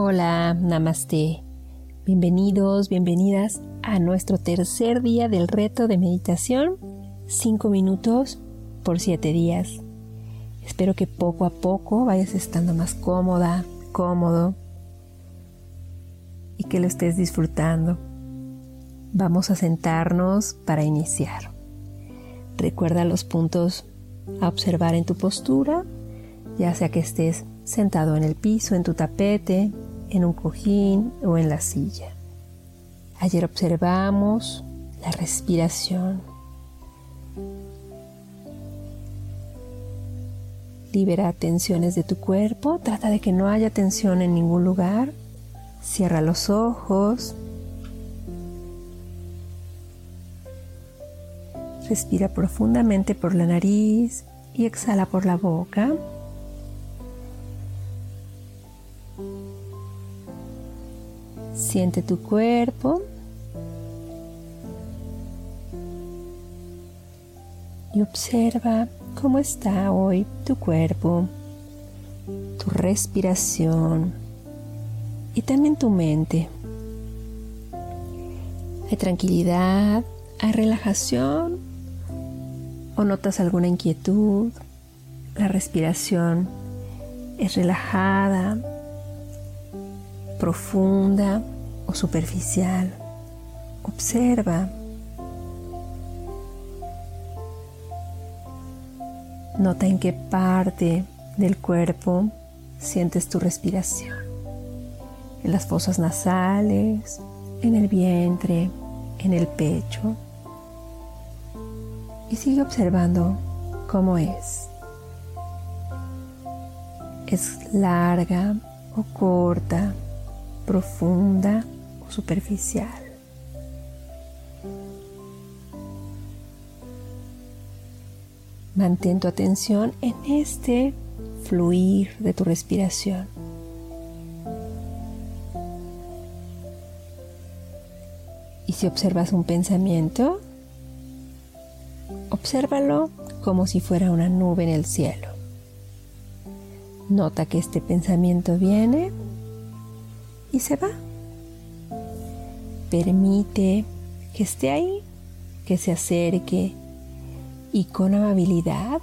Hola, namaste. Bienvenidos, bienvenidas a nuestro tercer día del reto de meditación, 5 minutos por 7 días. Espero que poco a poco vayas estando más cómoda, cómodo y que lo estés disfrutando. Vamos a sentarnos para iniciar. Recuerda los puntos a observar en tu postura, ya sea que estés sentado en el piso, en tu tapete, en un cojín o en la silla. Ayer observamos la respiración. Libera tensiones de tu cuerpo, trata de que no haya tensión en ningún lugar. Cierra los ojos. Respira profundamente por la nariz y exhala por la boca. Siente tu cuerpo. Y observa cómo está hoy tu cuerpo, tu respiración y también tu mente. ¿Hay tranquilidad? ¿Hay relajación? ¿O notas alguna inquietud? La respiración es relajada, profunda o superficial. Observa. Nota en qué parte del cuerpo sientes tu respiración. En las fosas nasales, en el vientre, en el pecho. Y sigue observando cómo es. Es larga o corta, profunda superficial. Mantén tu atención en este fluir de tu respiración. Y si observas un pensamiento, obsérvalo como si fuera una nube en el cielo. Nota que este pensamiento viene y se va. Permite que esté ahí, que se acerque y con amabilidad,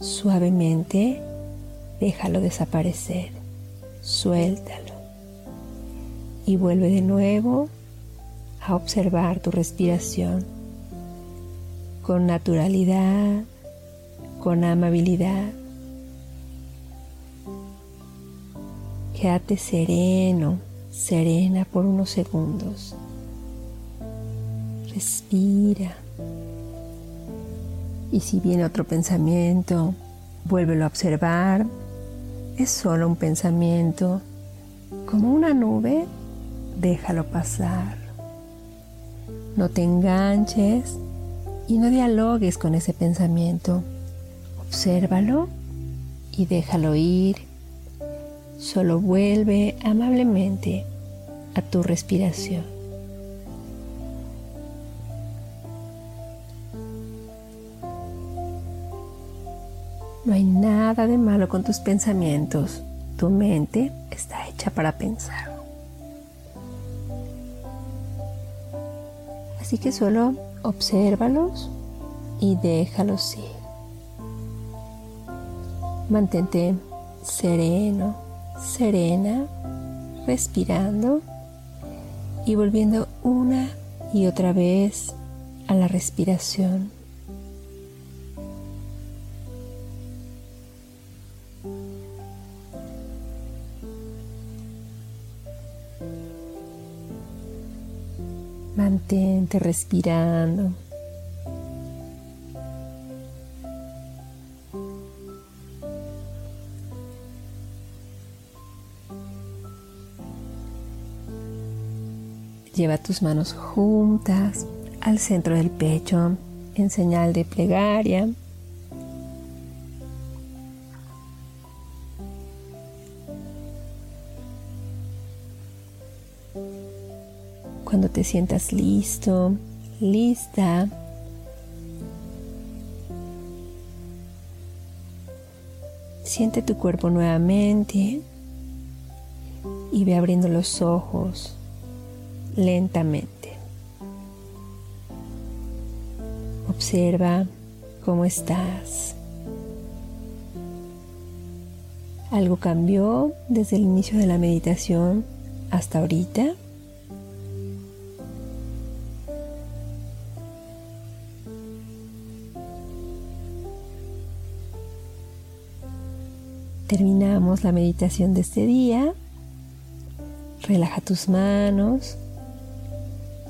suavemente, déjalo desaparecer. Suéltalo. Y vuelve de nuevo a observar tu respiración con naturalidad, con amabilidad. Quédate sereno serena por unos segundos. Respira. Y si viene otro pensamiento, vuélvelo a observar. Es solo un pensamiento. Como una nube, déjalo pasar. No te enganches y no dialogues con ese pensamiento. Obsérvalo y déjalo ir Solo vuelve amablemente a tu respiración. No hay nada de malo con tus pensamientos. Tu mente está hecha para pensar. Así que solo obsérvalos y déjalos ir. Mantente sereno, serena, respirando y volviendo una y otra vez a la respiración. Mantente respirando. Lleva tus manos juntas al centro del pecho en señal de plegaria. Cuando te sientas listo, lista, siente tu cuerpo nuevamente y ve abriendo los ojos lentamente. Observa cómo estás. ¿Algo cambió desde el inicio de la meditación hasta ahorita? Terminamos la meditación de este día. Relaja tus manos.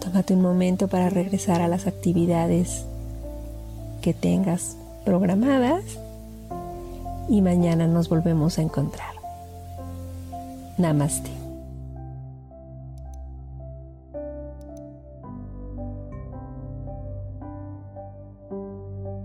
Tómate un momento para regresar a las actividades que tengas programadas y mañana nos volvemos a encontrar. Namaste.